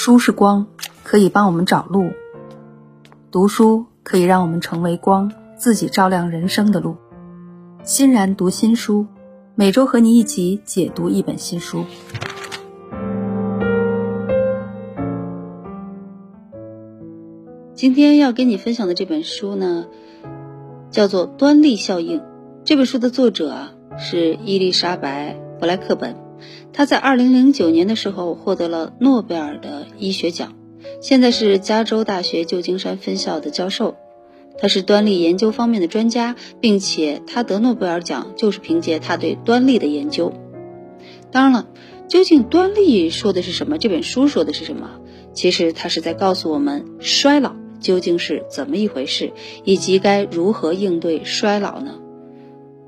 书是光，可以帮我们找路。读书可以让我们成为光，自己照亮人生的路。欣然读新书，每周和你一起解读一本新书。今天要跟你分享的这本书呢，叫做《端粒效应》。这本书的作者啊是伊丽莎白·布莱克本。他在二零零九年的时候获得了诺贝尔的医学奖，现在是加州大学旧金山分校的教授。他是端粒研究方面的专家，并且他得诺贝尔奖就是凭借他对端粒的研究。当然了，究竟端粒说的是什么？这本书说的是什么？其实他是在告诉我们衰老究竟是怎么一回事，以及该如何应对衰老呢？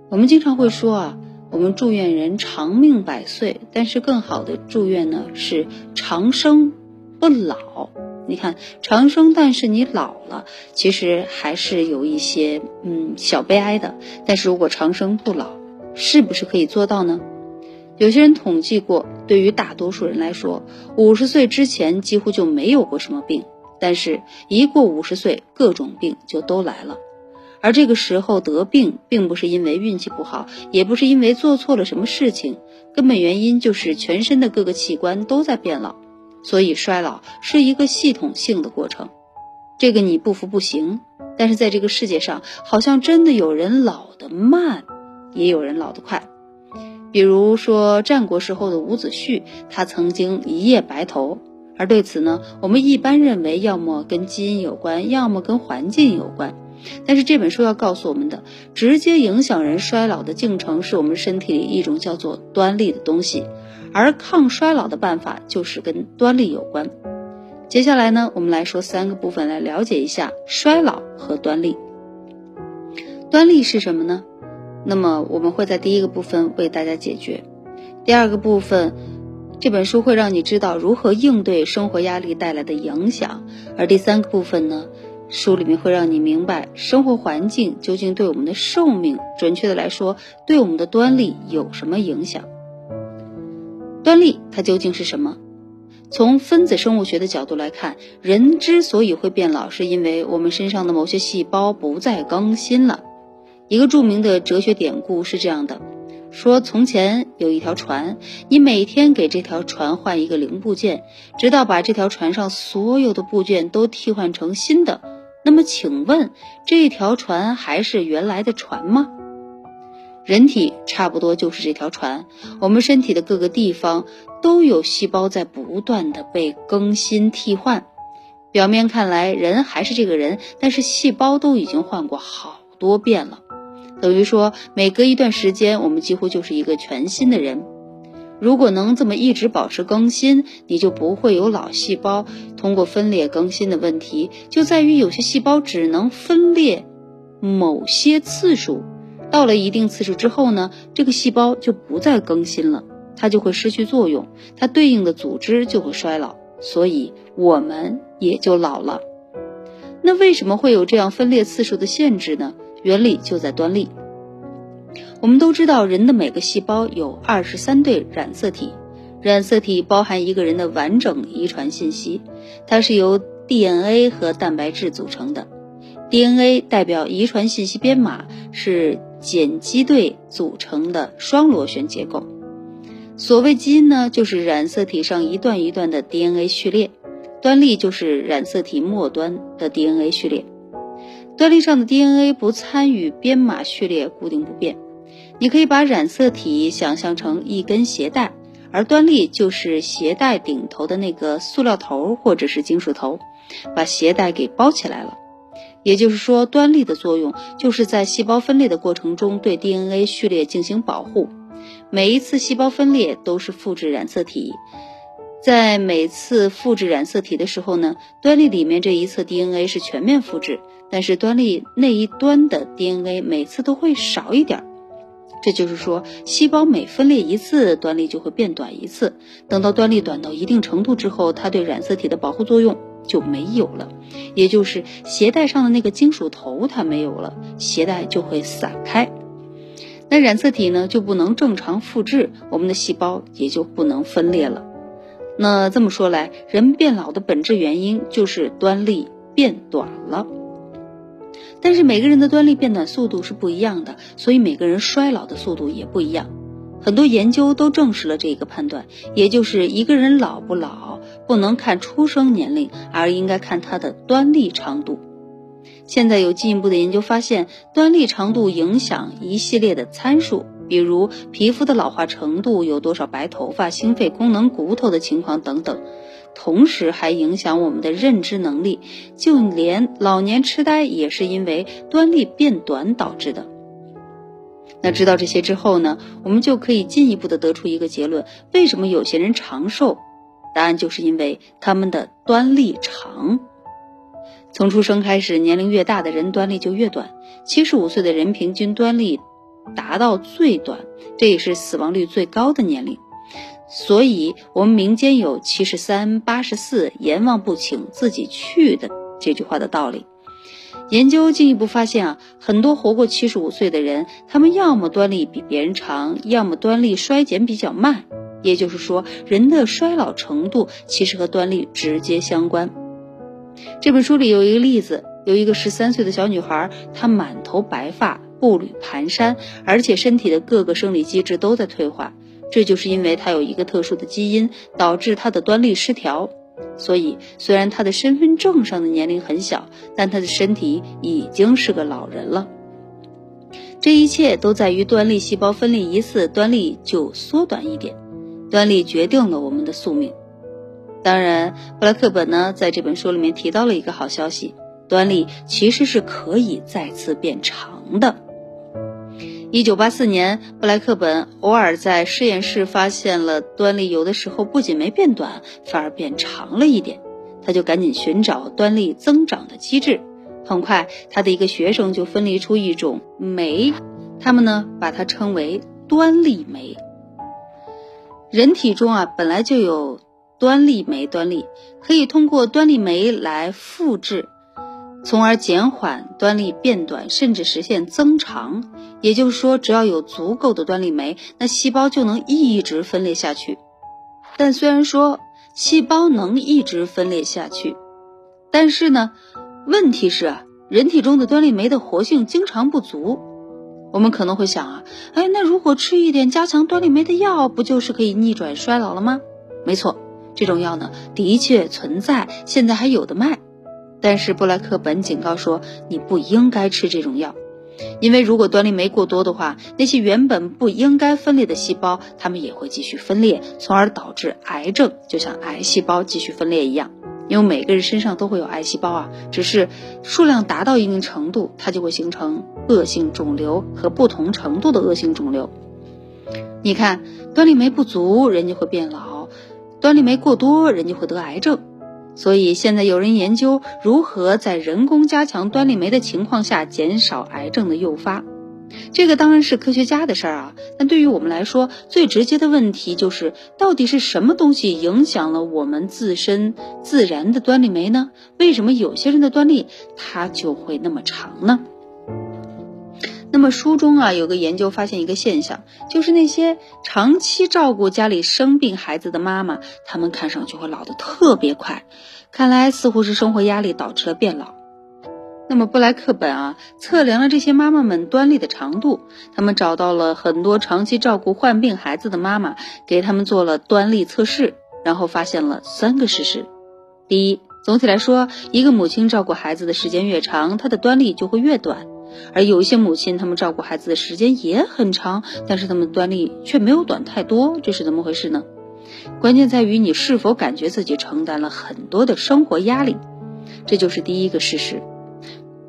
我们经常会说啊。我们祝愿人长命百岁，但是更好的祝愿呢是长生不老。你看，长生，但是你老了，其实还是有一些嗯小悲哀的。但是如果长生不老，是不是可以做到呢？有些人统计过，对于大多数人来说，五十岁之前几乎就没有过什么病，但是一过五十岁，各种病就都来了。而这个时候得病，并不是因为运气不好，也不是因为做错了什么事情，根本原因就是全身的各个器官都在变老，所以衰老是一个系统性的过程。这个你不服不行，但是在这个世界上，好像真的有人老得慢，也有人老得快。比如说战国时候的伍子胥，他曾经一夜白头，而对此呢，我们一般认为要么跟基因有关，要么跟环境有关。但是这本书要告诉我们的，直接影响人衰老的进程，是我们身体里一种叫做端粒的东西，而抗衰老的办法就是跟端粒有关。接下来呢，我们来说三个部分来了解一下衰老和端粒。端粒是什么呢？那么我们会在第一个部分为大家解决，第二个部分，这本书会让你知道如何应对生活压力带来的影响，而第三个部分呢？书里面会让你明白生活环境究竟对我们的寿命，准确的来说，对我们的端粒有什么影响？端粒它究竟是什么？从分子生物学的角度来看，人之所以会变老，是因为我们身上的某些细胞不再更新了。一个著名的哲学典故是这样的：说从前有一条船，你每天给这条船换一个零部件，直到把这条船上所有的部件都替换成新的。那么，请问这条船还是原来的船吗？人体差不多就是这条船，我们身体的各个地方都有细胞在不断的被更新替换。表面看来人还是这个人，但是细胞都已经换过好多遍了，等于说每隔一段时间，我们几乎就是一个全新的人。如果能这么一直保持更新，你就不会有老细胞通过分裂更新的问题。就在于有些细胞只能分裂某些次数，到了一定次数之后呢，这个细胞就不再更新了，它就会失去作用，它对应的组织就会衰老，所以我们也就老了。那为什么会有这样分裂次数的限制呢？原理就在端粒。我们都知道，人的每个细胞有二十三对染色体，染色体包含一个人的完整遗传信息，它是由 DNA 和蛋白质组成的。DNA 代表遗传信息编码，是碱基对组成的双螺旋结构。所谓基因呢，就是染色体上一段一段的 DNA 序列，端粒就是染色体末端的 DNA 序列。端粒上的 DNA 不参与编码序列，固定不变。你可以把染色体想象成一根鞋带，而端粒就是鞋带顶头的那个塑料头或者是金属头，把鞋带给包起来了。也就是说，端粒的作用就是在细胞分裂的过程中对 DNA 序列进行保护。每一次细胞分裂都是复制染色体，在每次复制染色体的时候呢，端粒里面这一侧 DNA 是全面复制，但是端粒那一端的 DNA 每次都会少一点。这就是说，细胞每分裂一次，端粒就会变短一次。等到端粒短到一定程度之后，它对染色体的保护作用就没有了，也就是鞋带上的那个金属头它没有了，鞋带就会散开。那染色体呢就不能正常复制，我们的细胞也就不能分裂了。那这么说来，人变老的本质原因就是端粒变短了。但是每个人的端粒变短速度是不一样的，所以每个人衰老的速度也不一样。很多研究都证实了这个判断，也就是一个人老不老不能看出生年龄，而应该看他的端粒长度。现在有进一步的研究发现，端粒长度影响一系列的参数，比如皮肤的老化程度、有多少白头发、心肺功能、骨头的情况等等。同时还影响我们的认知能力，就连老年痴呆也是因为端粒变短导致的。那知道这些之后呢，我们就可以进一步的得出一个结论：为什么有些人长寿？答案就是因为他们的端粒长。从出生开始，年龄越大的人端粒就越短。七十五岁的人平均端粒达到最短，这也是死亡率最高的年龄。所以，我们民间有“七十三，八十四，阎王不请自己去”的这句话的道理。研究进一步发现啊，很多活过七十五岁的人，他们要么端粒比别人长，要么端粒衰减比较慢。也就是说，人的衰老程度其实和端粒直接相关。这本书里有一个例子，有一个十三岁的小女孩，她满头白发，步履蹒跚，而且身体的各个生理机制都在退化。这就是因为他有一个特殊的基因，导致他的端粒失调。所以，虽然他的身份证上的年龄很小，但他的身体已经是个老人了。这一切都在于端粒细胞分裂一次，端粒就缩短一点。端粒决定了我们的宿命。当然，布莱克本呢在这本书里面提到了一个好消息：端粒其实是可以再次变长的。一九八四年，布莱克本偶尔在实验室发现了端粒有的时候不仅没变短，反而变长了一点。他就赶紧寻找端粒增长的机制。很快，他的一个学生就分离出一种酶，他们呢把它称为端粒酶。人体中啊本来就有端粒酶，端粒可以通过端粒酶来复制。从而减缓端粒变短，甚至实现增长。也就是说，只要有足够的端粒酶，那细胞就能一直分裂下去。但虽然说细胞能一直分裂下去，但是呢，问题是啊，人体中的端粒酶的活性经常不足。我们可能会想啊，哎，那如果吃一点加强端粒酶的药，不就是可以逆转衰老了吗？没错，这种药呢，的确存在，现在还有的卖。但是布莱克本警告说，你不应该吃这种药，因为如果端粒酶过多的话，那些原本不应该分裂的细胞，它们也会继续分裂，从而导致癌症，就像癌细胞继续分裂一样。因为每个人身上都会有癌细胞啊，只是数量达到一定程度，它就会形成恶性肿瘤和不同程度的恶性肿瘤。你看，端粒酶不足，人就会变老；端粒酶过多，人就会得癌症。所以现在有人研究如何在人工加强端粒酶的情况下减少癌症的诱发，这个当然是科学家的事儿啊。但对于我们来说，最直接的问题就是到底是什么东西影响了我们自身自然的端粒酶呢？为什么有些人的端粒它就会那么长呢？那么书中啊有个研究发现一个现象，就是那些长期照顾家里生病孩子的妈妈，她们看上去会老得特别快，看来似乎是生活压力导致了变老。那么布莱克本啊测量了这些妈妈们端粒的长度，他们找到了很多长期照顾患病孩子的妈妈，给他们做了端粒测试，然后发现了三个事实：第一，总体来说，一个母亲照顾孩子的时间越长，她的端粒就会越短。而有一些母亲，她们照顾孩子的时间也很长，但是她们端粒却没有短太多，这是怎么回事呢？关键在于你是否感觉自己承担了很多的生活压力，这就是第一个事实。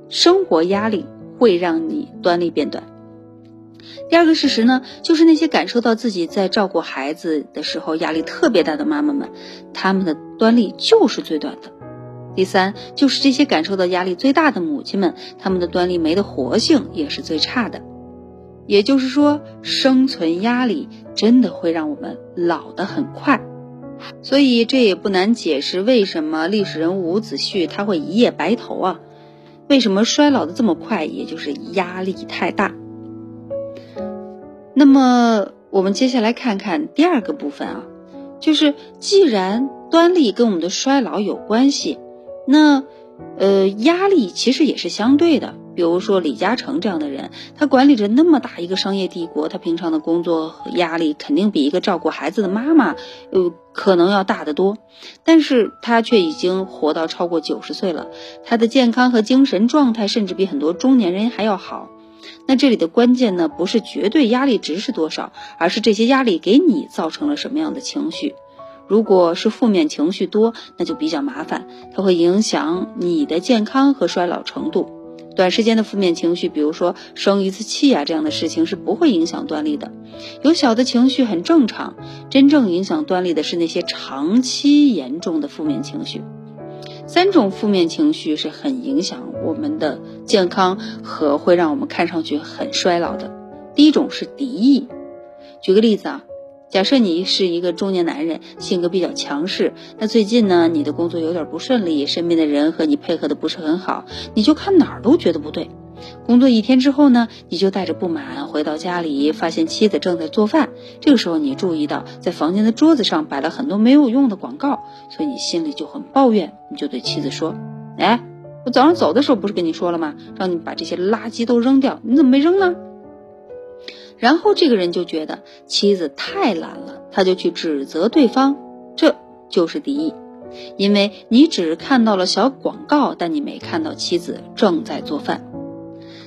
生活压力会让你端粒变短。第二个事实呢，就是那些感受到自己在照顾孩子的时候压力特别大的妈妈们，她们的端粒就是最短的。第三，就是这些感受到压力最大的母亲们，她们的端粒酶的活性也是最差的。也就是说，生存压力真的会让我们老得很快。所以这也不难解释为什么历史人物伍子胥他会一夜白头啊？为什么衰老的这么快？也就是压力太大。那么我们接下来看看第二个部分啊，就是既然端粒跟我们的衰老有关系，那，呃，压力其实也是相对的。比如说李嘉诚这样的人，他管理着那么大一个商业帝国，他平常的工作压力肯定比一个照顾孩子的妈妈，呃，可能要大得多。但是他却已经活到超过九十岁了，他的健康和精神状态甚至比很多中年人还要好。那这里的关键呢，不是绝对压力值是多少，而是这些压力给你造成了什么样的情绪。如果是负面情绪多，那就比较麻烦，它会影响你的健康和衰老程度。短时间的负面情绪，比如说生一次气啊这样的事情是不会影响端粒的。有小的情绪很正常，真正影响端粒的是那些长期严重的负面情绪。三种负面情绪是很影响我们的健康和会让我们看上去很衰老的。第一种是敌意。举个例子啊，假设你是一个中年男人，性格比较强势，那最近呢，你的工作有点不顺利，身边的人和你配合的不是很好，你就看哪儿都觉得不对。工作一天之后呢，你就带着不满回到家里，发现妻子正在做饭。这个时候你注意到在房间的桌子上摆了很多没有用的广告，所以你心里就很抱怨。你就对妻子说：“哎，我早上走的时候不是跟你说了吗？让你把这些垃圾都扔掉，你怎么没扔呢？”然后这个人就觉得妻子太懒了，他就去指责对方，这就是敌意，因为你只看到了小广告，但你没看到妻子正在做饭。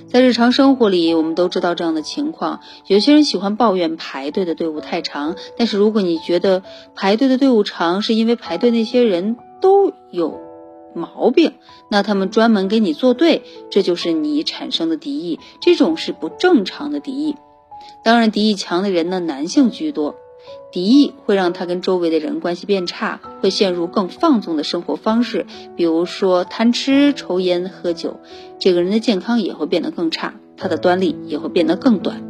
在日常生活里，我们都知道这样的情况。有些人喜欢抱怨排队的队伍太长，但是如果你觉得排队的队伍长是因为排队那些人都有毛病，那他们专门给你作对，这就是你产生的敌意，这种是不正常的敌意。当然，敌意强的人呢，男性居多。敌意会让他跟周围的人关系变差，会陷入更放纵的生活方式，比如说贪吃、抽烟、喝酒。这个人的健康也会变得更差，他的端粒也会变得更短。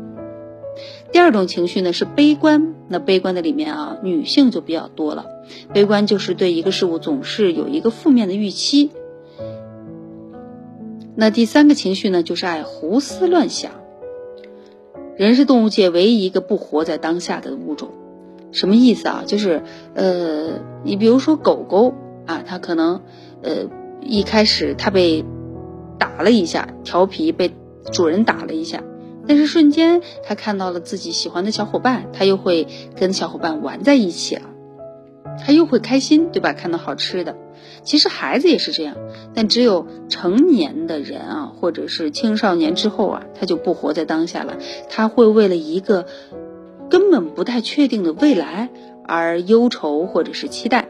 第二种情绪呢是悲观，那悲观的里面啊，女性就比较多了。悲观就是对一个事物总是有一个负面的预期。那第三个情绪呢，就是爱胡思乱想。人是动物界唯一一个不活在当下的物种。什么意思啊？就是，呃，你比如说狗狗啊，它可能，呃，一开始它被打了一下，调皮被主人打了一下，但是瞬间它看到了自己喜欢的小伙伴，它又会跟小伙伴玩在一起了，他又会开心，对吧？看到好吃的，其实孩子也是这样，但只有成年的人啊，或者是青少年之后啊，他就不活在当下了，他会为了一个。根本不太确定的未来而忧愁或者是期待。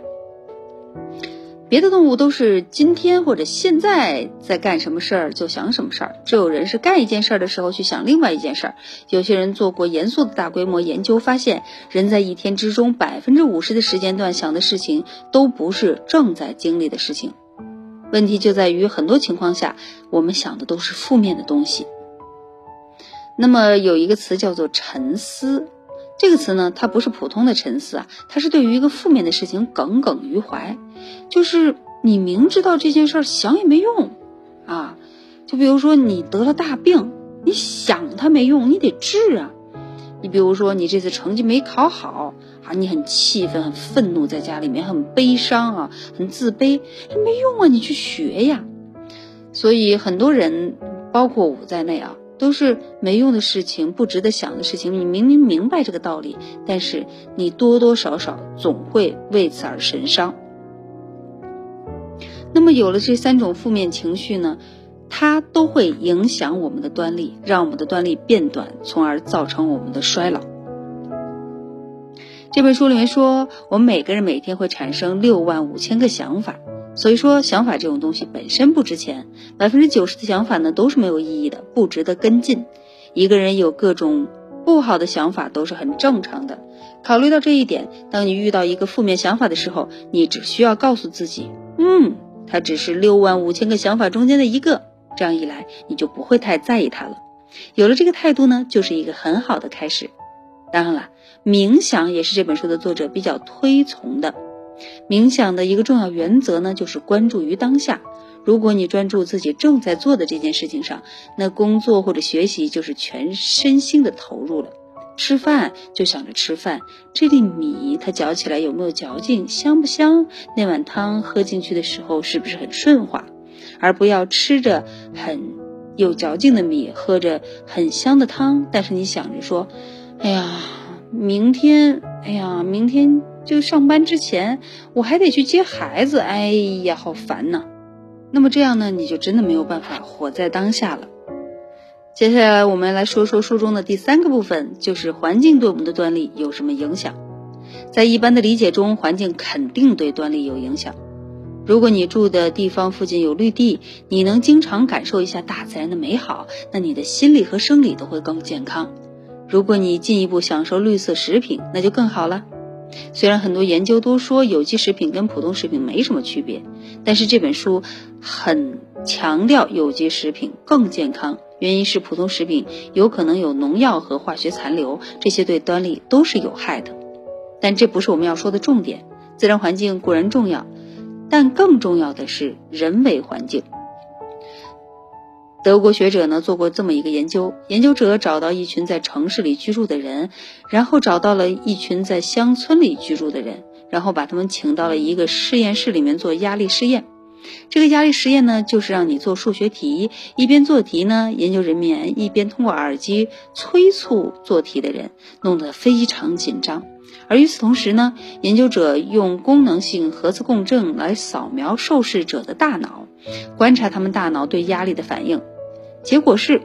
别的动物都是今天或者现在在干什么事儿就想什么事儿，只有人是干一件事儿的时候去想另外一件事儿。有些人做过严肃的大规模研究，发现人在一天之中百分之五十的时间段想的事情都不是正在经历的事情。问题就在于很多情况下我们想的都是负面的东西。那么有一个词叫做沉思。这个词呢，它不是普通的沉思啊，它是对于一个负面的事情耿耿于怀，就是你明知道这件事儿想也没用，啊，就比如说你得了大病，你想它没用，你得治啊。你比如说你这次成绩没考好啊，你很气愤、很愤怒，在家里面很悲伤啊，很自卑，没用啊，你去学呀。所以很多人，包括我在内啊。都是没用的事情，不值得想的事情。你明明明白这个道理，但是你多多少少总会为此而神伤。那么有了这三种负面情绪呢，它都会影响我们的端粒，让我们的端粒变短，从而造成我们的衰老。这本书里面说，我们每个人每天会产生六万五千个想法。所以说，想法这种东西本身不值钱，百分之九十的想法呢都是没有意义的，不值得跟进。一个人有各种不好的想法都是很正常的。考虑到这一点，当你遇到一个负面想法的时候，你只需要告诉自己，嗯，它只是六万五千个想法中间的一个。这样一来，你就不会太在意它了。有了这个态度呢，就是一个很好的开始。当然了，冥想也是这本书的作者比较推崇的。冥想的一个重要原则呢，就是关注于当下。如果你专注自己正在做的这件事情上，那工作或者学习就是全身心的投入了。吃饭就想着吃饭，这粒米它嚼起来有没有嚼劲，香不香？那碗汤喝进去的时候是不是很顺滑？而不要吃着很有嚼劲的米，喝着很香的汤，但是你想着说，哎呀，明天，哎呀，明天就上班之前我还得去接孩子，哎呀，好烦呐。那么这样呢，你就真的没有办法活在当下了。接下来我们来说说书中的第三个部分，就是环境对我们的端粒有什么影响。在一般的理解中，环境肯定对端粒有影响。如果你住的地方附近有绿地，你能经常感受一下大自然的美好，那你的心理和生理都会更健康。如果你进一步享受绿色食品，那就更好了。虽然很多研究都说有机食品跟普通食品没什么区别，但是这本书很强调有机食品更健康。原因是普通食品有可能有农药和化学残留，这些对端粒都是有害的。但这不是我们要说的重点。自然环境固然重要，但更重要的是人为环境。德国学者呢做过这么一个研究，研究者找到一群在城市里居住的人，然后找到了一群在乡村里居住的人，然后把他们请到了一个实验室里面做压力试验。这个压力实验呢，就是让你做数学题，一边做题呢，研究人员一边通过耳机催促做题的人，弄得非常紧张。而与此同时呢，研究者用功能性核磁共振来扫描受试者的大脑，观察他们大脑对压力的反应。结果是，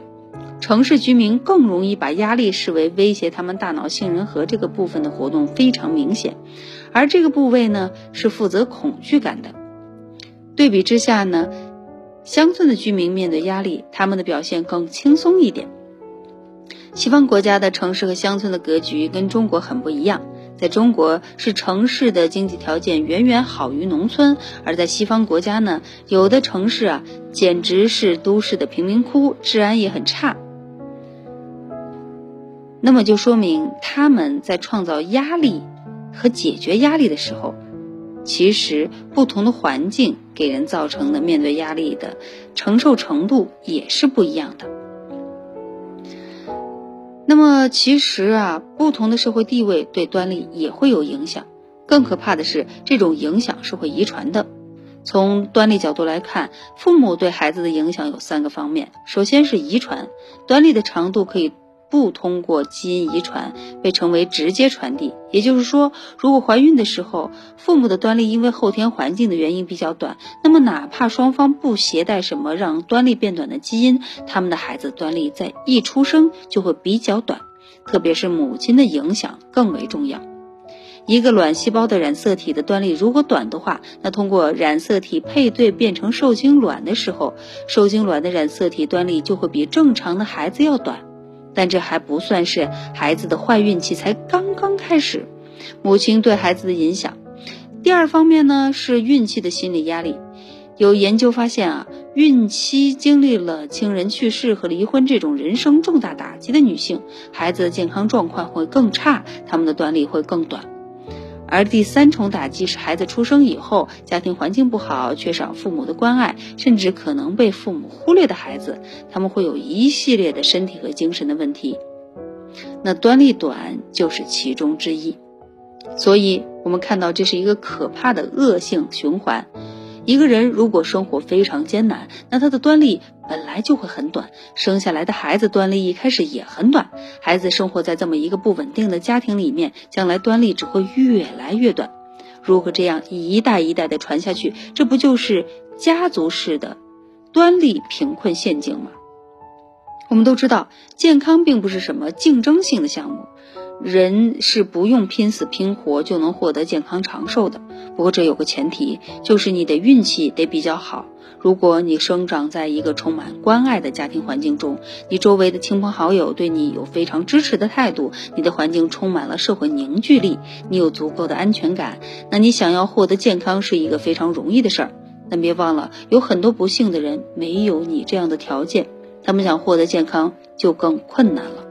城市居民更容易把压力视为威胁他们大脑杏仁核这个部分的活动非常明显，而这个部位呢，是负责恐惧感的。对比之下呢，乡村的居民面对压力，他们的表现更轻松一点。西方国家的城市和乡村的格局跟中国很不一样，在中国是城市的经济条件远远好于农村，而在西方国家呢，有的城市啊简直是都市的贫民窟，治安也很差。那么就说明他们在创造压力和解决压力的时候。其实，不同的环境给人造成的面对压力的承受程度也是不一样的。那么，其实啊，不同的社会地位对端粒也会有影响。更可怕的是，这种影响是会遗传的。从端粒角度来看，父母对孩子的影响有三个方面。首先是遗传，端粒的长度可以。不通过基因遗传，被称为直接传递。也就是说，如果怀孕的时候父母的端粒因为后天环境的原因比较短，那么哪怕双方不携带什么让端粒变短的基因，他们的孩子端粒在一出生就会比较短。特别是母亲的影响更为重要。一个卵细胞的染色体的端粒如果短的话，那通过染色体配对变成受精卵的时候，受精卵的染色体端粒就会比正常的孩子要短。但这还不算是孩子的坏运气才刚刚开始，母亲对孩子的影响。第二方面呢是孕期的心理压力。有研究发现啊，孕期经历了亲人去世和离婚这种人生重大打击的女性，孩子的健康状况会更差，他们的端粒会更短。而第三重打击是孩子出生以后，家庭环境不好，缺少父母的关爱，甚至可能被父母忽略的孩子，他们会有一系列的身体和精神的问题。那端粒短就是其中之一。所以，我们看到这是一个可怕的恶性循环。一个人如果生活非常艰难，那他的端粒本来就会很短，生下来的孩子端粒一开始也很短。孩子生活在这么一个不稳定的家庭里面，将来端粒只会越来越短。如果这样一代一代的传下去，这不就是家族式的端粒贫困陷阱吗？我们都知道，健康并不是什么竞争性的项目。人是不用拼死拼活就能获得健康长寿的。不过这有个前提，就是你的运气得比较好。如果你生长在一个充满关爱的家庭环境中，你周围的亲朋好友对你有非常支持的态度，你的环境充满了社会凝聚力，你有足够的安全感，那你想要获得健康是一个非常容易的事儿。但别忘了，有很多不幸的人没有你这样的条件，他们想获得健康就更困难了。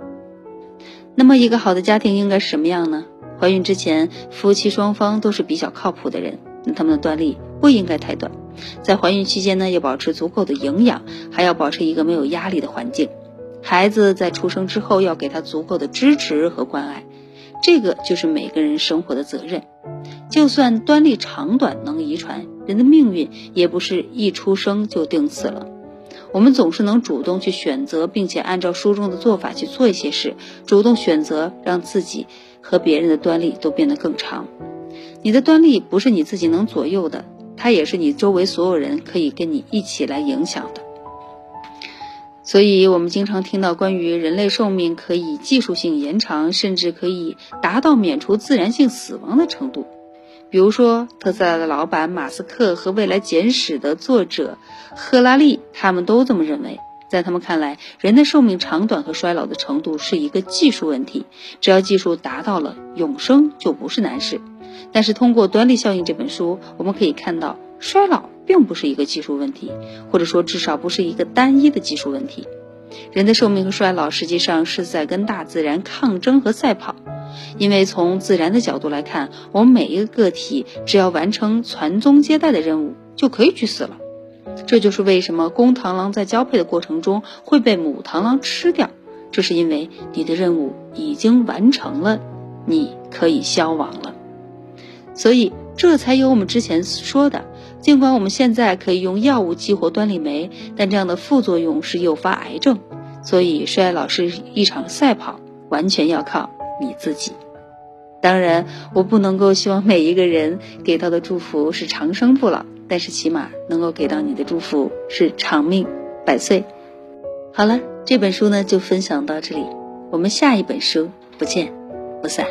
那么，一个好的家庭应该是什么样呢？怀孕之前，夫妻双方都是比较靠谱的人，那他们的端粒不应该太短。在怀孕期间呢，要保持足够的营养，还要保持一个没有压力的环境。孩子在出生之后要给他足够的支持和关爱，这个就是每个人生活的责任。就算端粒长短能遗传，人的命运也不是一出生就定死了。我们总是能主动去选择，并且按照书中的做法去做一些事，主动选择让自己和别人的端粒都变得更长。你的端粒不是你自己能左右的，它也是你周围所有人可以跟你一起来影响的。所以，我们经常听到关于人类寿命可以技术性延长，甚至可以达到免除自然性死亡的程度。比如说，特斯拉的老板马斯克和《未来简史》的作者赫拉利，他们都这么认为。在他们看来，人的寿命长短和衰老的程度是一个技术问题，只要技术达到了，永生就不是难事。但是，通过《端粒效应》这本书，我们可以看到，衰老并不是一个技术问题，或者说至少不是一个单一的技术问题。人的寿命和衰老实际上是在跟大自然抗争和赛跑。因为从自然的角度来看，我们每一个个体只要完成传宗接代的任务，就可以去死了。这就是为什么公螳螂在交配的过程中会被母螳螂吃掉，这是因为你的任务已经完成了，你可以消亡了。所以这才有我们之前说的，尽管我们现在可以用药物激活端粒酶，但这样的副作用是诱发癌症。所以衰老是一场赛跑，完全要靠。你自己，当然，我不能够希望每一个人给到的祝福是长生不老，但是起码能够给到你的祝福是长命百岁。好了，这本书呢就分享到这里，我们下一本书不见不散。